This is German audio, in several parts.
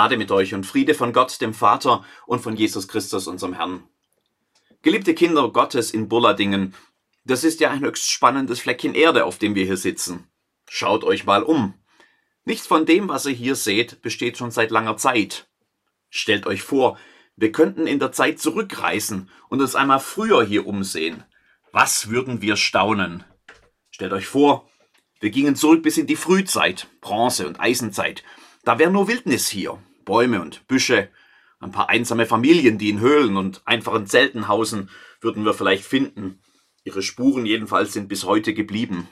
Gnade mit euch und Friede von Gott, dem Vater und von Jesus Christus, unserem Herrn. Geliebte Kinder Gottes in Bulladingen, das ist ja ein höchst spannendes Fleckchen Erde, auf dem wir hier sitzen. Schaut euch mal um. Nichts von dem, was ihr hier seht, besteht schon seit langer Zeit. Stellt euch vor, wir könnten in der Zeit zurückreisen und uns einmal früher hier umsehen. Was würden wir staunen? Stellt euch vor, wir gingen zurück bis in die Frühzeit, Bronze- und Eisenzeit. Da wäre nur Wildnis hier, Bäume und Büsche, ein paar einsame Familien, die in Höhlen und einfachen Zelten hausen, würden wir vielleicht finden. Ihre Spuren jedenfalls sind bis heute geblieben.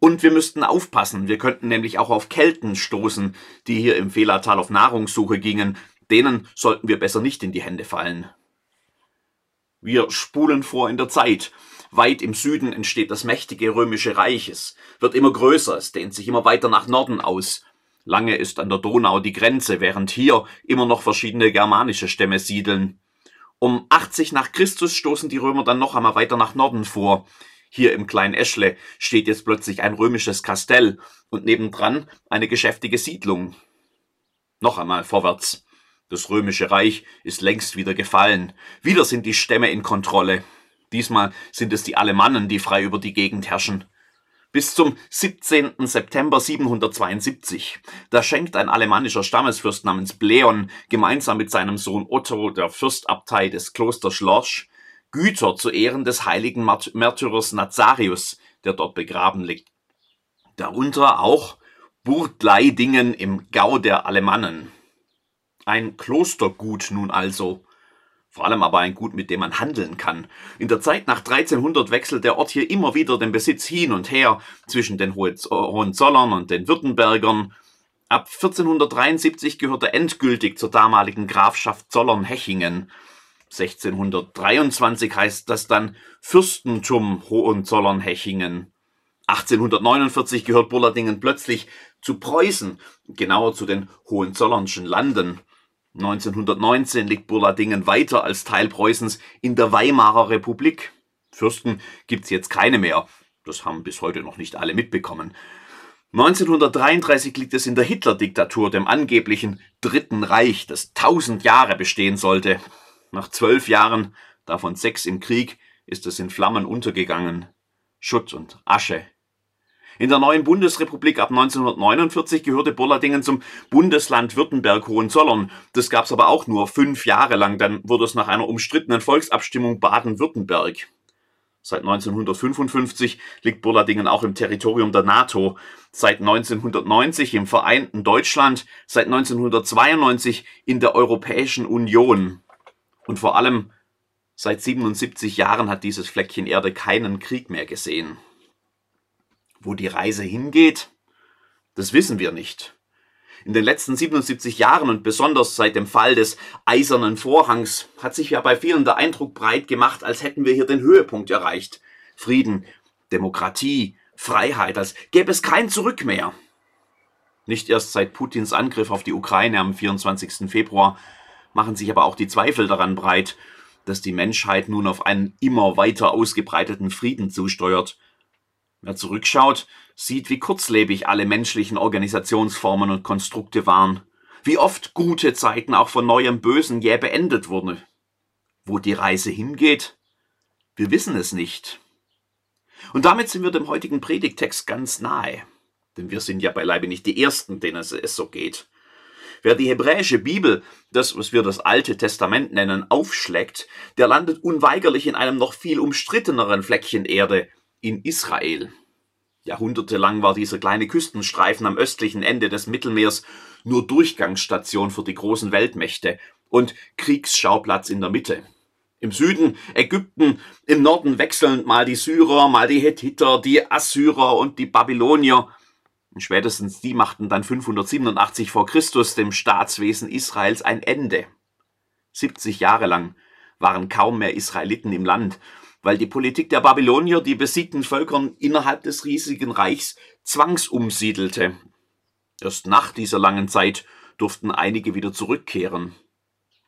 Und wir müssten aufpassen, wir könnten nämlich auch auf Kelten stoßen, die hier im Fehlertal auf Nahrungssuche gingen. Denen sollten wir besser nicht in die Hände fallen. Wir spulen vor in der Zeit. Weit im Süden entsteht das mächtige römische Reich. Es wird immer größer, es dehnt sich immer weiter nach Norden aus. Lange ist an der Donau die Grenze, während hier immer noch verschiedene germanische Stämme siedeln. Um 80 nach Christus stoßen die Römer dann noch einmal weiter nach Norden vor. Hier im kleinen Eschle steht jetzt plötzlich ein römisches Kastell und nebendran eine geschäftige Siedlung. Noch einmal vorwärts. Das römische Reich ist längst wieder gefallen. Wieder sind die Stämme in Kontrolle. Diesmal sind es die Alemannen, die frei über die Gegend herrschen bis zum 17. September 772. Da schenkt ein alemannischer Stammesfürst namens Bleon gemeinsam mit seinem Sohn Otto, der Fürstabtei des Klosters Lorsch, Güter zu Ehren des heiligen Märtyrers Nazarius, der dort begraben liegt. Darunter auch Burgleidingen im Gau der Alemannen. Ein Klostergut nun also, vor allem aber ein Gut, mit dem man handeln kann. In der Zeit nach 1300 wechselt der Ort hier immer wieder den Besitz hin und her zwischen den Hohenzollern und den Württembergern. Ab 1473 gehört er endgültig zur damaligen Grafschaft Zollern-Hechingen. 1623 heißt das dann Fürstentum Hohenzollern-Hechingen. 1849 gehört Bullardingen plötzlich zu Preußen, genauer zu den Hohenzollernschen Landen. 1919 liegt Burladingen weiter als Teil Preußens in der Weimarer Republik. Fürsten gibt's jetzt keine mehr. Das haben bis heute noch nicht alle mitbekommen. 1933 liegt es in der Hitler-Diktatur, dem angeblichen Dritten Reich, das tausend Jahre bestehen sollte. Nach zwölf Jahren, davon sechs im Krieg, ist es in Flammen untergegangen. Schutt und Asche in der neuen Bundesrepublik ab 1949 gehörte Bollardingen zum Bundesland Württemberg-Hohenzollern. Das gab es aber auch nur fünf Jahre lang. Dann wurde es nach einer umstrittenen Volksabstimmung Baden-Württemberg. Seit 1955 liegt Bollardingen auch im Territorium der NATO. Seit 1990 im vereinten Deutschland. Seit 1992 in der Europäischen Union. Und vor allem seit 77 Jahren hat dieses Fleckchen Erde keinen Krieg mehr gesehen. Wo die Reise hingeht, das wissen wir nicht. In den letzten 77 Jahren und besonders seit dem Fall des Eisernen Vorhangs hat sich ja bei vielen der Eindruck breit gemacht, als hätten wir hier den Höhepunkt erreicht. Frieden, Demokratie, Freiheit, als gäbe es kein Zurück mehr. Nicht erst seit Putins Angriff auf die Ukraine am 24. Februar machen sich aber auch die Zweifel daran breit, dass die Menschheit nun auf einen immer weiter ausgebreiteten Frieden zusteuert Wer zurückschaut, sieht, wie kurzlebig alle menschlichen Organisationsformen und Konstrukte waren, wie oft gute Zeiten auch von neuem Bösen jäh beendet wurden. Wo die Reise hingeht? Wir wissen es nicht. Und damit sind wir dem heutigen Predigtext ganz nahe. Denn wir sind ja beileibe nicht die Ersten, denen es so geht. Wer die hebräische Bibel, das, was wir das Alte Testament nennen, aufschlägt, der landet unweigerlich in einem noch viel umstritteneren Fleckchen Erde, in Israel. Jahrhundertelang war dieser kleine Küstenstreifen am östlichen Ende des Mittelmeers nur Durchgangsstation für die großen Weltmächte und Kriegsschauplatz in der Mitte. Im Süden Ägypten, im Norden wechselnd mal die Syrer, mal die Hethiter, die Assyrer und die Babylonier. Und spätestens die machten dann 587 vor Christus dem Staatswesen Israels ein Ende. 70 Jahre lang waren kaum mehr Israeliten im Land weil die Politik der Babylonier die besiegten Völkern innerhalb des riesigen Reichs zwangsumsiedelte. Erst nach dieser langen Zeit durften einige wieder zurückkehren.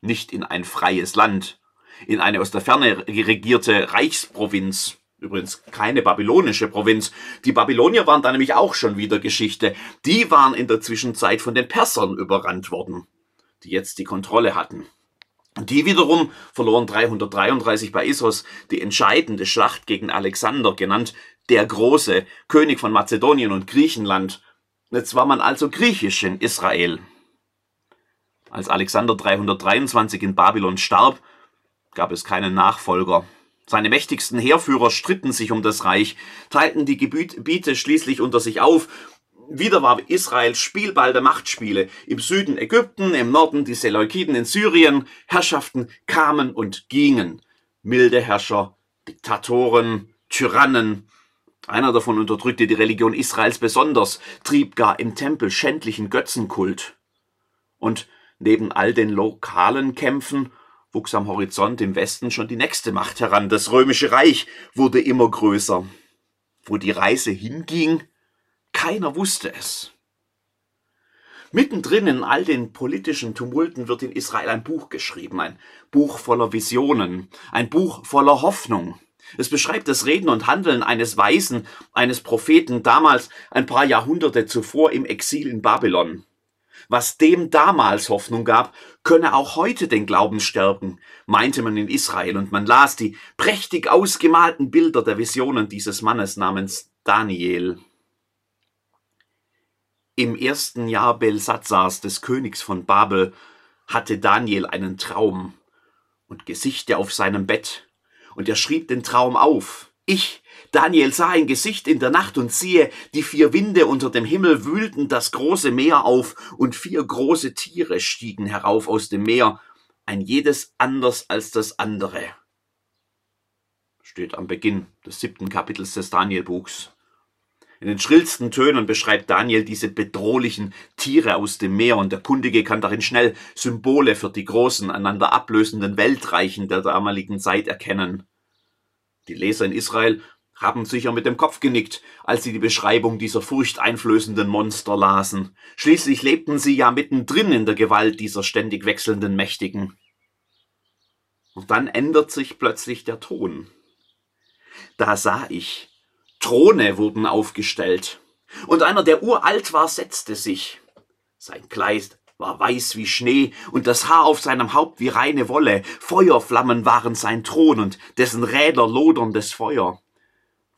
Nicht in ein freies Land, in eine aus der Ferne regierte Reichsprovinz, übrigens keine babylonische Provinz. Die Babylonier waren da nämlich auch schon wieder Geschichte. Die waren in der Zwischenzeit von den Persern überrannt worden. die jetzt die Kontrolle hatten. Die wiederum verloren 333 bei Issos die entscheidende Schlacht gegen Alexander, genannt der Große, König von Mazedonien und Griechenland. Jetzt war man also griechisch in Israel. Als Alexander 323 in Babylon starb, gab es keinen Nachfolger. Seine mächtigsten Heerführer stritten sich um das Reich, teilten die Gebiete schließlich unter sich auf. Wieder war Israel Spielball der Machtspiele. Im Süden Ägypten, im Norden die Seleukiden in Syrien. Herrschaften kamen und gingen. Milde Herrscher, Diktatoren, Tyrannen. Einer davon unterdrückte die Religion Israels besonders, trieb gar im Tempel schändlichen Götzenkult. Und neben all den lokalen Kämpfen wuchs am Horizont im Westen schon die nächste Macht heran. Das römische Reich wurde immer größer. Wo die Reise hinging, keiner wusste es. Mittendrin in all den politischen Tumulten wird in Israel ein Buch geschrieben, ein Buch voller Visionen, ein Buch voller Hoffnung. Es beschreibt das Reden und Handeln eines Weisen, eines Propheten damals ein paar Jahrhunderte zuvor im Exil in Babylon. Was dem damals Hoffnung gab, könne auch heute den Glauben stärken, meinte man in Israel, und man las die prächtig ausgemalten Bilder der Visionen dieses Mannes namens Daniel. Im ersten Jahr Belsatzars, des Königs von Babel, hatte Daniel einen Traum und Gesichte auf seinem Bett, und er schrieb den Traum auf. Ich, Daniel sah ein Gesicht in der Nacht und siehe, die vier Winde unter dem Himmel wühlten das große Meer auf und vier große Tiere stiegen herauf aus dem Meer, ein jedes anders als das andere. Steht am Beginn des siebten Kapitels des Danielbuchs. In den schrillsten Tönen beschreibt Daniel diese bedrohlichen Tiere aus dem Meer und der Kundige kann darin schnell Symbole für die großen, einander ablösenden Weltreichen der damaligen Zeit erkennen. Die Leser in Israel haben sicher mit dem Kopf genickt, als sie die Beschreibung dieser furchteinflößenden Monster lasen. Schließlich lebten sie ja mittendrin in der Gewalt dieser ständig wechselnden Mächtigen. Und dann ändert sich plötzlich der Ton. Da sah ich, Throne wurden aufgestellt, und einer, der uralt war, setzte sich. Sein Kleid war weiß wie Schnee und das Haar auf seinem Haupt wie reine Wolle. Feuerflammen waren sein Thron und dessen Räder loderndes Feuer.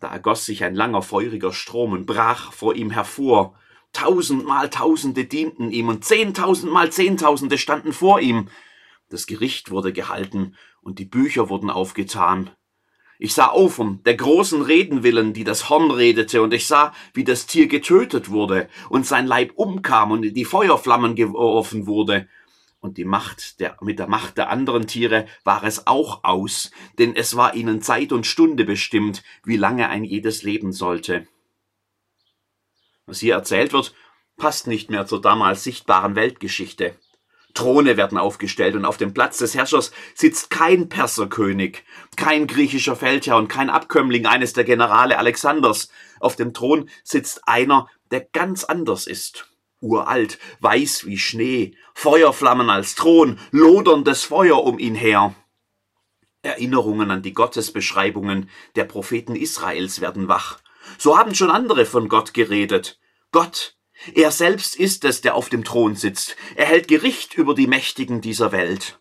Da ergoss sich ein langer feuriger Strom und brach vor ihm hervor. Tausendmal Tausende dienten ihm und zehntausendmal Zehntausende standen vor ihm. Das Gericht wurde gehalten und die Bücher wurden aufgetan. Ich sah um der großen Reden willen, die das Horn redete, und ich sah, wie das Tier getötet wurde und sein Leib umkam und in die Feuerflammen geworfen wurde und die Macht der, mit der Macht der anderen Tiere war es auch aus, denn es war ihnen Zeit und Stunde bestimmt, wie lange ein jedes leben sollte. Was hier erzählt wird, passt nicht mehr zur damals sichtbaren Weltgeschichte. Throne werden aufgestellt und auf dem Platz des Herrschers sitzt kein Perserkönig, kein griechischer Feldherr und kein Abkömmling eines der Generale Alexanders. Auf dem Thron sitzt einer, der ganz anders ist uralt, weiß wie Schnee, Feuerflammen als Thron, loderndes Feuer um ihn her. Erinnerungen an die Gottesbeschreibungen der Propheten Israels werden wach. So haben schon andere von Gott geredet. Gott, er selbst ist es, der auf dem Thron sitzt. Er hält Gericht über die Mächtigen dieser Welt.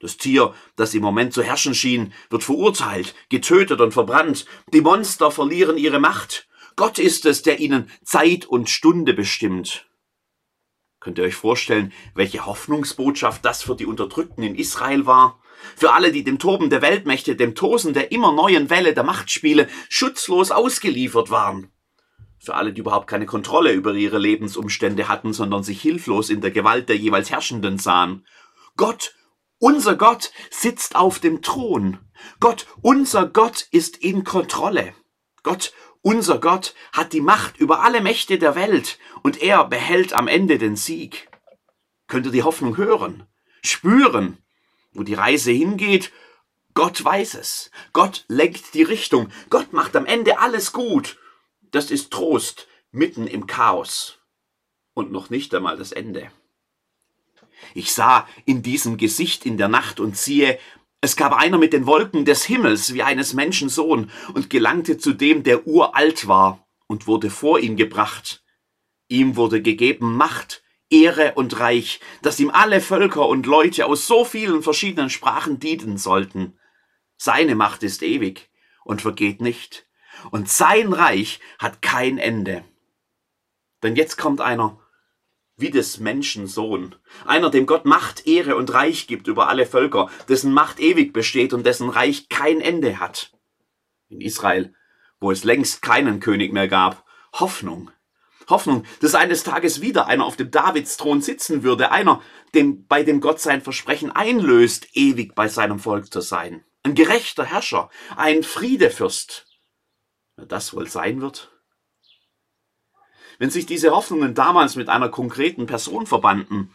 Das Tier, das im Moment zu herrschen schien, wird verurteilt, getötet und verbrannt. Die Monster verlieren ihre Macht. Gott ist es, der ihnen Zeit und Stunde bestimmt. Könnt ihr euch vorstellen, welche Hoffnungsbotschaft das für die Unterdrückten in Israel war? Für alle, die dem Toben der Weltmächte, dem Tosen der immer neuen Welle der Machtspiele schutzlos ausgeliefert waren. Für alle, die überhaupt keine Kontrolle über ihre Lebensumstände hatten, sondern sich hilflos in der Gewalt der jeweils Herrschenden sahen. Gott, unser Gott, sitzt auf dem Thron. Gott, unser Gott ist in Kontrolle. Gott, unser Gott hat die Macht über alle Mächte der Welt und er behält am Ende den Sieg. Könnt ihr die Hoffnung hören, spüren, wo die Reise hingeht? Gott weiß es. Gott lenkt die Richtung. Gott macht am Ende alles gut. Das ist Trost mitten im Chaos. Und noch nicht einmal das Ende. Ich sah in diesem Gesicht in der Nacht und siehe, es gab einer mit den Wolken des Himmels wie eines Menschen Sohn und gelangte zu dem, der uralt war und wurde vor ihn gebracht. Ihm wurde gegeben Macht, Ehre und Reich, dass ihm alle Völker und Leute aus so vielen verschiedenen Sprachen dienen sollten. Seine Macht ist ewig und vergeht nicht, und sein Reich hat kein Ende. Denn jetzt kommt einer wie des Menschen Sohn, einer, dem Gott Macht, Ehre und Reich gibt über alle Völker, dessen Macht ewig besteht und dessen Reich kein Ende hat. In Israel, wo es längst keinen König mehr gab, Hoffnung. Hoffnung, dass eines Tages wieder einer auf dem Davidsthron sitzen würde, einer, dem, bei dem Gott sein Versprechen einlöst, ewig bei seinem Volk zu sein. Ein gerechter Herrscher, ein Friedefürst. Wer das wohl sein wird? Wenn sich diese Hoffnungen damals mit einer konkreten Person verbanden,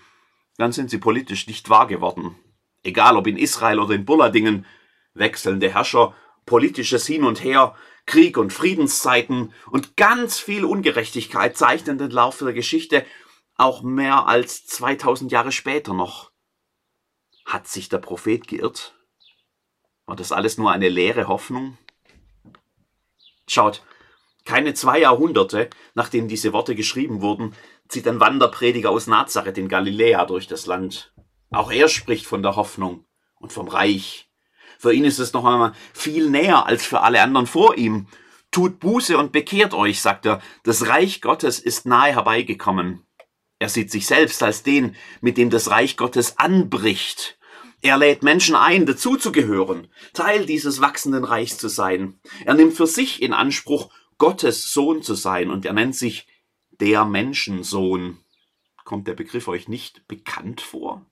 dann sind sie politisch nicht wahr geworden. Egal ob in Israel oder in Bulladingen, wechselnde Herrscher, politisches Hin und Her, Krieg und Friedenszeiten und ganz viel Ungerechtigkeit zeichnen den Lauf der Geschichte auch mehr als 2000 Jahre später noch. Hat sich der Prophet geirrt? War das alles nur eine leere Hoffnung? Schaut, keine zwei Jahrhunderte, nachdem diese Worte geschrieben wurden, zieht ein Wanderprediger aus Nazareth in Galiläa durch das Land. Auch er spricht von der Hoffnung und vom Reich. Für ihn ist es noch einmal viel näher als für alle anderen vor ihm. Tut Buße und bekehrt euch, sagt er, das Reich Gottes ist nahe herbeigekommen. Er sieht sich selbst als den, mit dem das Reich Gottes anbricht. Er lädt Menschen ein, dazuzugehören, Teil dieses wachsenden Reichs zu sein. Er nimmt für sich in Anspruch, Gottes Sohn zu sein und er nennt sich der Menschensohn. Kommt der Begriff euch nicht bekannt vor?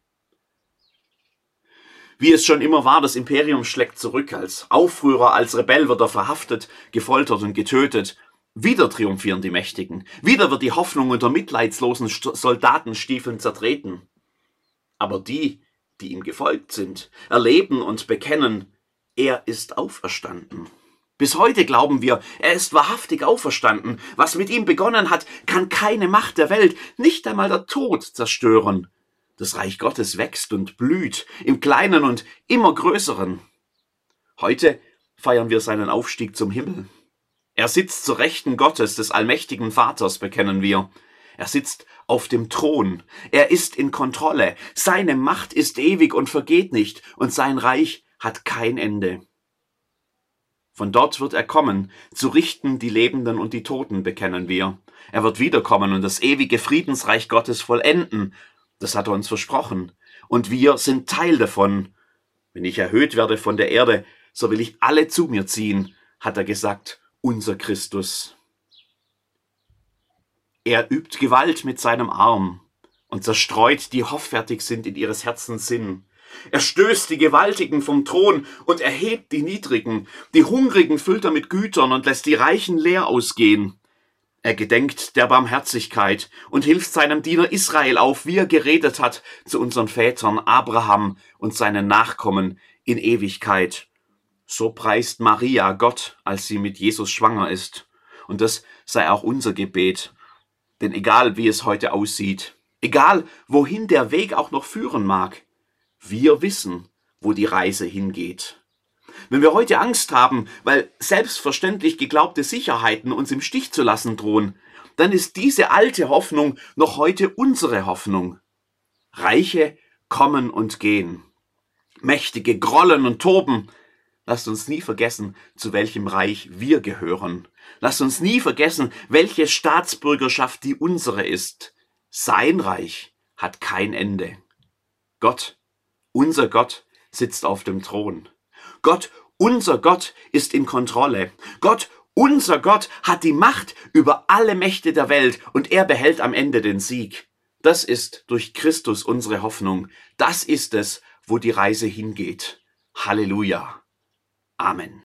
Wie es schon immer war, das Imperium schlägt zurück. Als Aufrührer, als Rebell wird er verhaftet, gefoltert und getötet. Wieder triumphieren die Mächtigen. Wieder wird die Hoffnung unter mitleidslosen Soldatenstiefeln zertreten. Aber die, die ihm gefolgt sind, erleben und bekennen, er ist auferstanden. Bis heute glauben wir, er ist wahrhaftig auferstanden. Was mit ihm begonnen hat, kann keine Macht der Welt, nicht einmal der Tod zerstören. Das Reich Gottes wächst und blüht, im kleinen und immer größeren. Heute feiern wir seinen Aufstieg zum Himmel. Er sitzt zur Rechten Gottes, des allmächtigen Vaters, bekennen wir. Er sitzt auf dem Thron. Er ist in Kontrolle. Seine Macht ist ewig und vergeht nicht, und sein Reich hat kein Ende. Von dort wird er kommen, zu richten die Lebenden und die Toten, bekennen wir. Er wird wiederkommen und das ewige Friedensreich Gottes vollenden. Das hat er uns versprochen. Und wir sind Teil davon. Wenn ich erhöht werde von der Erde, so will ich alle zu mir ziehen, hat er gesagt, unser Christus. Er übt Gewalt mit seinem Arm und zerstreut, die hoffärtig sind in ihres Herzens Sinn. Er stößt die Gewaltigen vom Thron und erhebt die Niedrigen. Die Hungrigen füllt er mit Gütern und lässt die Reichen leer ausgehen. Er gedenkt der Barmherzigkeit und hilft seinem Diener Israel auf, wie er geredet hat zu unseren Vätern Abraham und seinen Nachkommen in Ewigkeit. So preist Maria Gott, als sie mit Jesus schwanger ist. Und das sei auch unser Gebet. Denn egal wie es heute aussieht, egal wohin der Weg auch noch führen mag, wir wissen, wo die Reise hingeht. Wenn wir heute Angst haben, weil selbstverständlich geglaubte Sicherheiten uns im Stich zu lassen drohen, dann ist diese alte Hoffnung noch heute unsere Hoffnung. Reiche kommen und gehen. Mächtige grollen und toben. Lasst uns nie vergessen, zu welchem Reich wir gehören. Lasst uns nie vergessen, welche Staatsbürgerschaft die unsere ist. Sein Reich hat kein Ende. Gott unser Gott sitzt auf dem Thron. Gott, unser Gott ist in Kontrolle. Gott, unser Gott hat die Macht über alle Mächte der Welt und er behält am Ende den Sieg. Das ist durch Christus unsere Hoffnung. Das ist es, wo die Reise hingeht. Halleluja. Amen.